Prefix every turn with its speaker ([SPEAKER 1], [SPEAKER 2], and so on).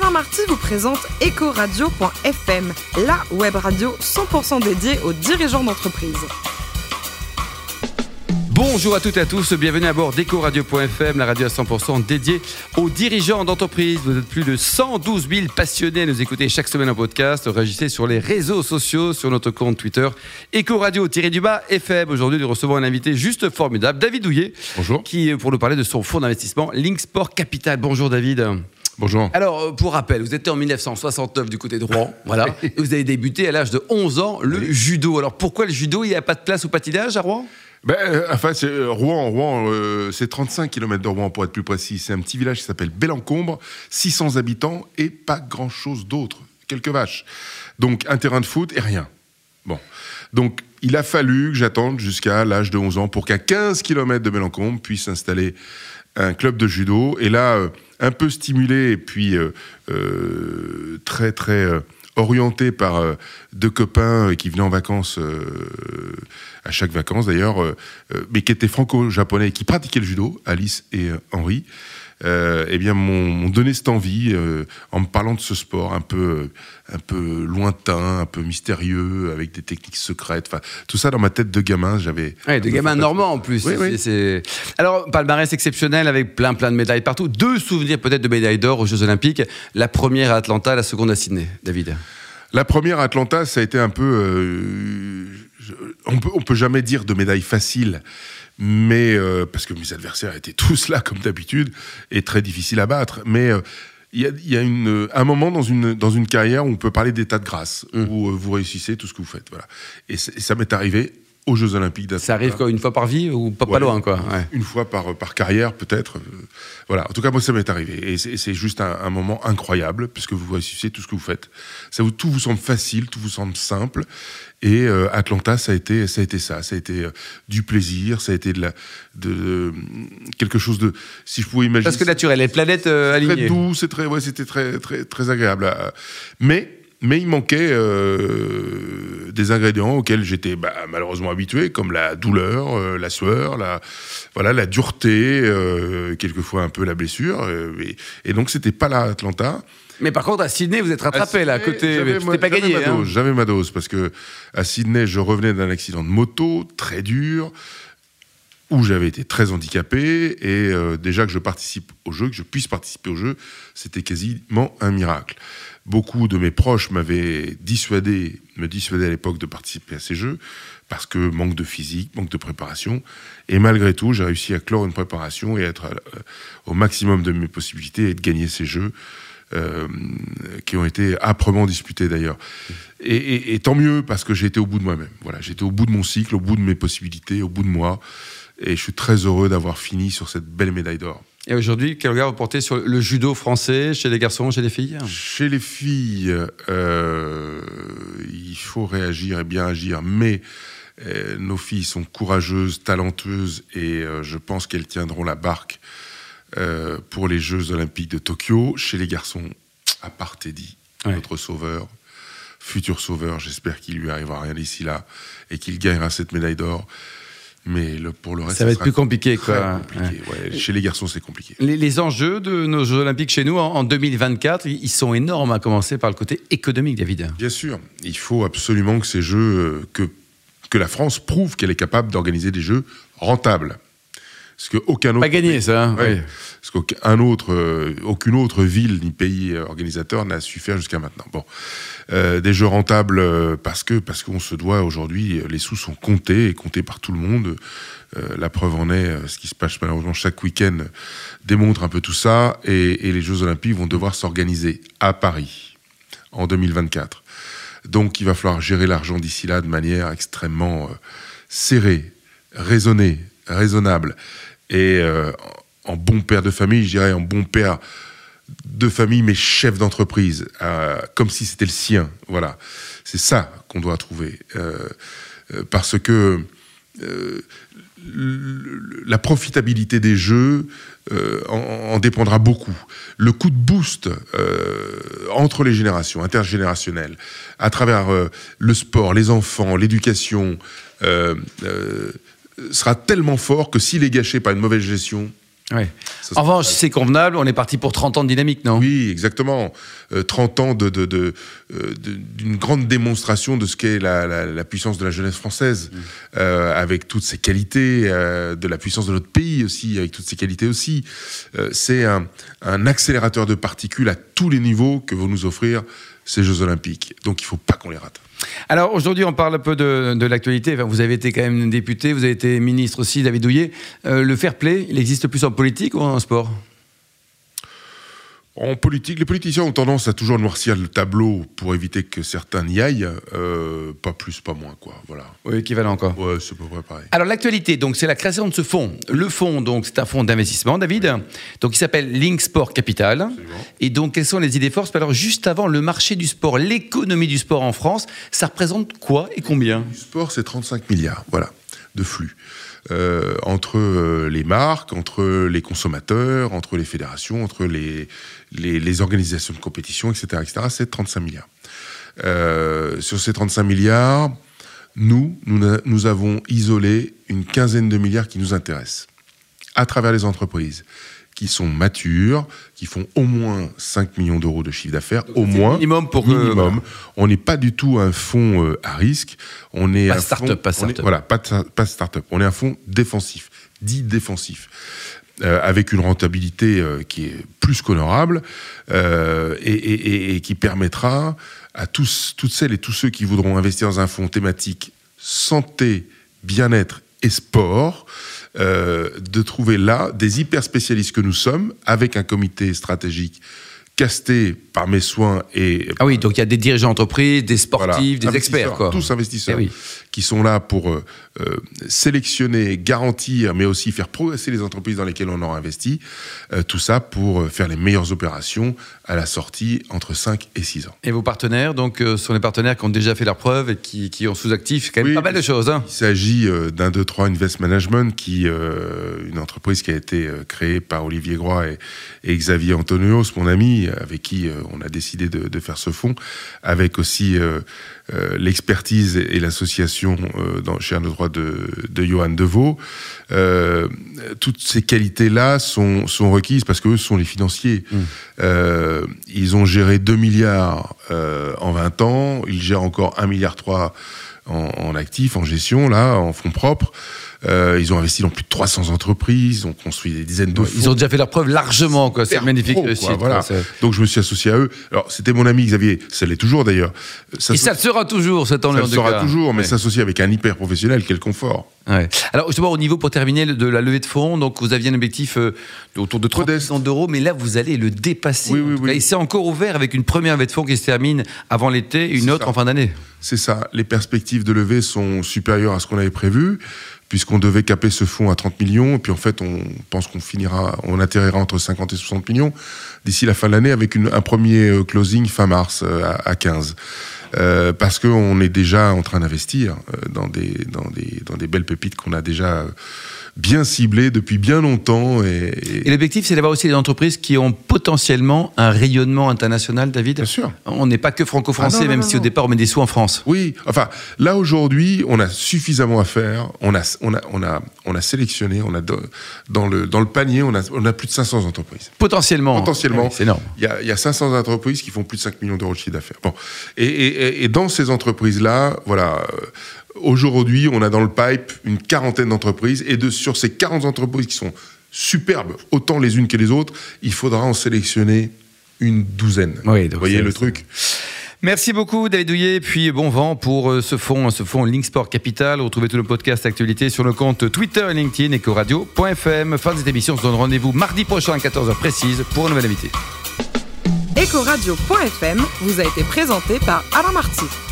[SPEAKER 1] Alain Marty vous présente Ecoradio.fm, la web radio 100% dédiée aux dirigeants d'entreprise.
[SPEAKER 2] Bonjour à toutes et à tous, bienvenue à bord d'EcoRadio.fm, la radio à 100% dédiée aux dirigeants d'entreprise. Vous êtes plus de 112 000 passionnés à nous écouter chaque semaine en podcast. Réagissez sur les réseaux sociaux, sur notre compte Twitter, Ecoradio-du-bas FM. Aujourd'hui, nous recevons un invité juste formidable, David Douillet.
[SPEAKER 3] Bonjour.
[SPEAKER 2] Qui, pour nous parler de son fonds d'investissement, Linksport Capital. Bonjour David.
[SPEAKER 3] Bonjour.
[SPEAKER 2] Alors, euh, pour rappel, vous étiez en 1969 du côté de Rouen, voilà. vous avez débuté à l'âge de 11 ans le judo. Alors, pourquoi le judo? Il n'y a pas de place au patinage à Rouen?
[SPEAKER 3] Ben, euh, enfin, c'est, euh, Rouen, Rouen euh, c'est 35 km de Rouen pour être plus précis. C'est un petit village qui s'appelle Bellencombre, 600 habitants et pas grand-chose d'autre. Quelques vaches. Donc, un terrain de foot et rien. Bon. Donc, il a fallu que j'attende jusqu'à l'âge de 11 ans pour qu'à 15 km de Bellencombre puisse installer un club de judo. Et là, un peu stimulé et puis très, très orienté par euh, deux copains euh, qui venaient en vacances, euh, à chaque vacances d'ailleurs, mais qui étaient franco-japonais et qui pratiquaient le judo, Alice et Henri. Eh bien, m'ont donné cette envie en me parlant de ce sport un peu, un peu lointain, un peu mystérieux, avec des techniques secrètes. Enfin, tout ça dans ma tête de gamin, j'avais.
[SPEAKER 2] Ouais, de gamin normand en plus. Oui, Alors, palmarès exceptionnel avec plein, plein de médailles partout. Deux souvenirs peut-être de médailles d'or aux Jeux Olympiques. La première à Atlanta, la seconde à Sydney. David.
[SPEAKER 3] La première Atlanta, ça a été un peu. Euh, on peut, peut jamais dire de médaille facile, mais euh, parce que mes adversaires étaient tous là comme d'habitude et très difficiles à battre. Mais euh, il y a, un moment dans une, dans une carrière où on peut parler d'état de grâce, mmh. où vous réussissez tout ce que vous faites. Voilà. Et, ça m'est arrivé aux Jeux Olympiques d'Atlanta.
[SPEAKER 2] Ça arrive quoi, une fois par vie ou pas, pas loin quoi
[SPEAKER 3] Une fois par, par carrière peut-être. Voilà, en tout cas moi ça m'est arrivé. Et c'est juste un, moment incroyable puisque vous réussissez tout ce que vous faites. Ça vous, tout vous semble facile, tout vous semble simple. Et euh, Atlanta, ça a été, ça a été ça. Ça a été euh, du plaisir, ça a été de, la, de, quelque chose de, si je pouvais imaginer.
[SPEAKER 2] Parce que naturel, les planètes euh, alignées.
[SPEAKER 3] Très doux, c'est très, ouais, c'était très, très, très agréable. Mais mais il manquait euh, des ingrédients auxquels j'étais bah, malheureusement habitué, comme la douleur, euh, la sueur, la, voilà, la dureté, euh, quelquefois un peu la blessure. Et, et donc, c'était pas là Atlanta.
[SPEAKER 2] Mais par contre, à Sydney, vous êtes rattrapé là, à côté. C'était pas gagné.
[SPEAKER 3] Hein. J'avais ma dose, parce que à Sydney, je revenais d'un accident de moto très dur où j'avais été très handicapé et déjà que je participe au jeu, que je puisse participer au jeu, c'était quasiment un miracle. Beaucoup de mes proches m'avaient dissuadé, me dissuadaient à l'époque de participer à ces jeux, parce que manque de physique, manque de préparation. Et malgré tout, j'ai réussi à clore une préparation et être euh, au maximum de mes possibilités et de gagner ces jeux. Euh, qui ont été âprement disputés d'ailleurs. Et, tant mieux parce que j'ai été au bout de moi-même. Voilà, j'étais au bout de mon cycle, au bout de mes possibilités, au bout de moi. Et je suis très heureux d'avoir fini sur cette belle médaille d'or.
[SPEAKER 2] Et aujourd'hui, quel regard vous portez sur le judo français chez les garçons, chez les filles?
[SPEAKER 3] Chez les filles, euh, il faut réagir et bien agir, mais euh, nos filles sont courageuses, talentueuses, et euh, je pense qu'elles tiendront la barque pour les Jeux olympiques de Tokyo. Chez les garçons, à part Teddy, notre sauveur, futur sauveur, j'espère qu'il lui arrivera rien d'ici là, et qu'il gagnera cette médaille d'or. Mais pour le reste,
[SPEAKER 2] ça va être plus compliqué. Quoi.
[SPEAKER 3] Chez les garçons, c'est compliqué.
[SPEAKER 2] Les, enjeux de nos Jeux Olympiques chez nous en, 2024, ils sont énormes, à commencer par le côté économique, David.
[SPEAKER 3] Bien sûr. Il faut absolument que ces Jeux, euh, que, que la France prouve qu'elle est capable d'organiser des Jeux rentables.
[SPEAKER 2] Parce qu'aucun autre. Pas gagné, ça. Hein, oui.
[SPEAKER 3] Parce qu'aucun autre, euh, aucune autre ville ni pays organisateur n'a su faire jusqu'à maintenant. Bon. Euh, des jeux rentables euh, parce que parce qu'on se doit aujourd'hui, les sous sont comptés et comptés par tout le monde. la preuve en est, ce qui se passe malheureusement chaque week-end démontre un peu tout ça. Et, et les Jeux Olympiques vont devoir s'organiser à Paris en 2024. Donc il va falloir gérer l'argent d'ici là de manière extrêmement serrée, raisonnée, raisonnable et euh, en bon père de famille, je dirais en bon père de famille, mais chef d'entreprise, euh, comme si c'était le sien. Voilà, c'est ça qu'on doit trouver, euh, parce que la profitabilité des jeux en, dépendra beaucoup. Le coup de boost entre les générations, intergénérationnel, à travers le sport, les enfants, l'éducation, sera tellement fort que s'il est gâché par une mauvaise gestion,
[SPEAKER 2] Ouais. En revanche, si c'est convenable, on est parti pour 30 ans de dynamique, non?
[SPEAKER 3] Oui, exactement. 30 ans d'une de, de, grande démonstration de ce qu'est la, la, puissance de la jeunesse française, mmh. avec toutes ses qualités, de la puissance de notre pays aussi, avec toutes ses qualités aussi. c'est un, un accélérateur de particules à tous les niveaux que vont nous offrir ces Jeux Olympiques. Donc il ne faut pas qu'on les rate.
[SPEAKER 2] Alors aujourd'hui, on parle un peu de, l'actualité. vous avez été quand même député, vous avez été ministre aussi, David Douillet. Euh, le fair play, il existe plus en politique ou en sport?
[SPEAKER 3] En politique, les politiciens ont tendance à toujours noircir le tableau pour éviter que certains n'y aillent. Euh, pas plus, pas moins, quoi. Voilà.
[SPEAKER 2] Oui, équivalent encore.
[SPEAKER 3] Ouais, c'est pas vrai pareil.
[SPEAKER 2] Alors l'actualité, donc c'est la création de ce fonds. Le fonds, donc c'est un fonds d'investissement, David. Donc il s'appelle Link Sport Capital. Et donc quelles sont les idées forces Alors juste avant le marché du sport, l'économie du sport en France, ça représente quoi et combien?
[SPEAKER 3] Le sport, c'est 35 milliards, voilà, de flux. Euh, entre euh, les marques, entre les consommateurs, entre les fédérations, entre les, les, organisations de compétition, etc., etc. C'est 35 milliards. Euh, sur ces 35 milliards, nous, nous, nous, avons isolé une quinzaine de milliards qui nous intéressent à travers les entreprises qui sont matures, qui font au moins 5 millions d'euros de chiffre d'affaires, au moins.
[SPEAKER 2] Minimum pour
[SPEAKER 3] minimum. On n'est pas du tout un fonds euh, à risque. On est
[SPEAKER 2] pas start-up, pas start-up.
[SPEAKER 3] Voilà, pas, pas start-up. On est un fonds défensif, dit défensif. Euh, avec une rentabilité euh, qui est plus qu'honorable et, et, et, qui permettra à tous, toutes celles et tous ceux qui voudront investir dans un fonds thématique santé, bien-être et sport, euh, de trouver là des hyper spécialistes que nous sommes, avec un comité stratégique casté par mes soins et
[SPEAKER 2] ah oui donc il y a des dirigeants d'entreprise, des sportifs, des experts quoi.
[SPEAKER 3] tous investisseurs. Eh qui sont là pour euh, euh, sélectionner, garantir, mais aussi faire progresser les entreprises dans lesquelles on aura investi. Euh, tout ça pour faire les meilleures opérations à la sortie entre 5 et 6 ans.
[SPEAKER 2] Et vos partenaires, donc, sont les partenaires qui ont déjà fait leur preuve et qui, qui ont sous-actifs quand même pas mal de choses. Hein.
[SPEAKER 3] Il s'agit d'un 2-3 Invest Management, qui, une entreprise qui a été créée par Olivier Groix et, et Xavier Antonios, mon ami, avec qui on a décidé de, de, faire ce fonds, avec aussi l'expertise et l'association euh, chez un droit de, de Johan Deveau. Euh, toutes ces qualités-là sont, sont requises parce qu'eux sont les financiers. Mmh. Euh, ils ont géré 2 milliards en 20 ans, ils gèrent encore 1 milliard 3 en, en actifs, en gestion, là, en fonds propres. Euh, ils ont investi dans plus de 300 entreprises, ils ont construit des dizaines de
[SPEAKER 2] Ils ont déjà fait leur preuve largement, quoi. C'est magnifique
[SPEAKER 3] site. Voilà. Donc je me suis associé à eux. Alors c'était mon ami Xavier, ça l'est toujours d'ailleurs.
[SPEAKER 2] Et ça le sera toujours, cet
[SPEAKER 3] Ça le sera toujours, mais s'associer avec un hyper professionnel, quel confort.
[SPEAKER 2] Ouais. Alors justement au niveau pour terminer de la levée de fonds, donc vous aviez un objectif euh, autour de 30 millions d'euros, mais là vous allez le dépasser.
[SPEAKER 3] Oui, oui, oui.
[SPEAKER 2] Et c'est encore ouvert avec une première levée de fonds qui se termine avant l'été, une autre en fin d'année.
[SPEAKER 3] C'est ça. Les perspectives de levée sont supérieures à ce qu'on avait prévu puisqu'on devait caper ce fonds à 30 millions, et puis en fait, on pense qu'on finira, on atterrira entre 50 et 60 millions d'ici la fin de l'année avec une, un premier euh, closing fin mars euh, à, à 15. Euh, parce qu'on est déjà en train d'investir dans des, dans, des, dans des belles pépites qu'on a déjà bien ciblé depuis bien longtemps. Et,
[SPEAKER 2] et... l'objectif, c'est d'avoir aussi des entreprises qui ont potentiellement un rayonnement international, David
[SPEAKER 3] Bien sûr.
[SPEAKER 2] On n'est pas que franco-français, ah même si au départ on met des sous en France.
[SPEAKER 3] Oui, enfin, là aujourd'hui, on a suffisamment à faire. On a, on a, on a, on a sélectionné, on a dans le, dans le panier, on a, on a plus de 500 entreprises.
[SPEAKER 2] Potentiellement.
[SPEAKER 3] Potentiellement.
[SPEAKER 2] c'est énorme.
[SPEAKER 3] Il y, y a 500 entreprises qui font plus de 5 millions d'euros de chiffre d'affaires. Bon. Et, et, et, dans ces entreprises-là, voilà, Aujourd'hui, on a dans le pipe une quarantaine d'entreprises et de, sur ces 40 entreprises qui sont superbes, autant les unes que les autres, il faudra en sélectionner une douzaine.
[SPEAKER 2] Oui,
[SPEAKER 3] Vous voyez le truc
[SPEAKER 2] Merci beaucoup David Douillet, puis bon vent pour euh, ce fonds, ce fonds Link Sport Capital. Retrouvez tous nos podcasts actualités sur le compte Twitter et LinkedIn ecoradio.fm. Fin de cette émission, on se donne rendez-vous mardi prochain à 14h précise pour un nouvel invité.
[SPEAKER 1] Ecoradio.fm vous a été présenté par Alain Marty.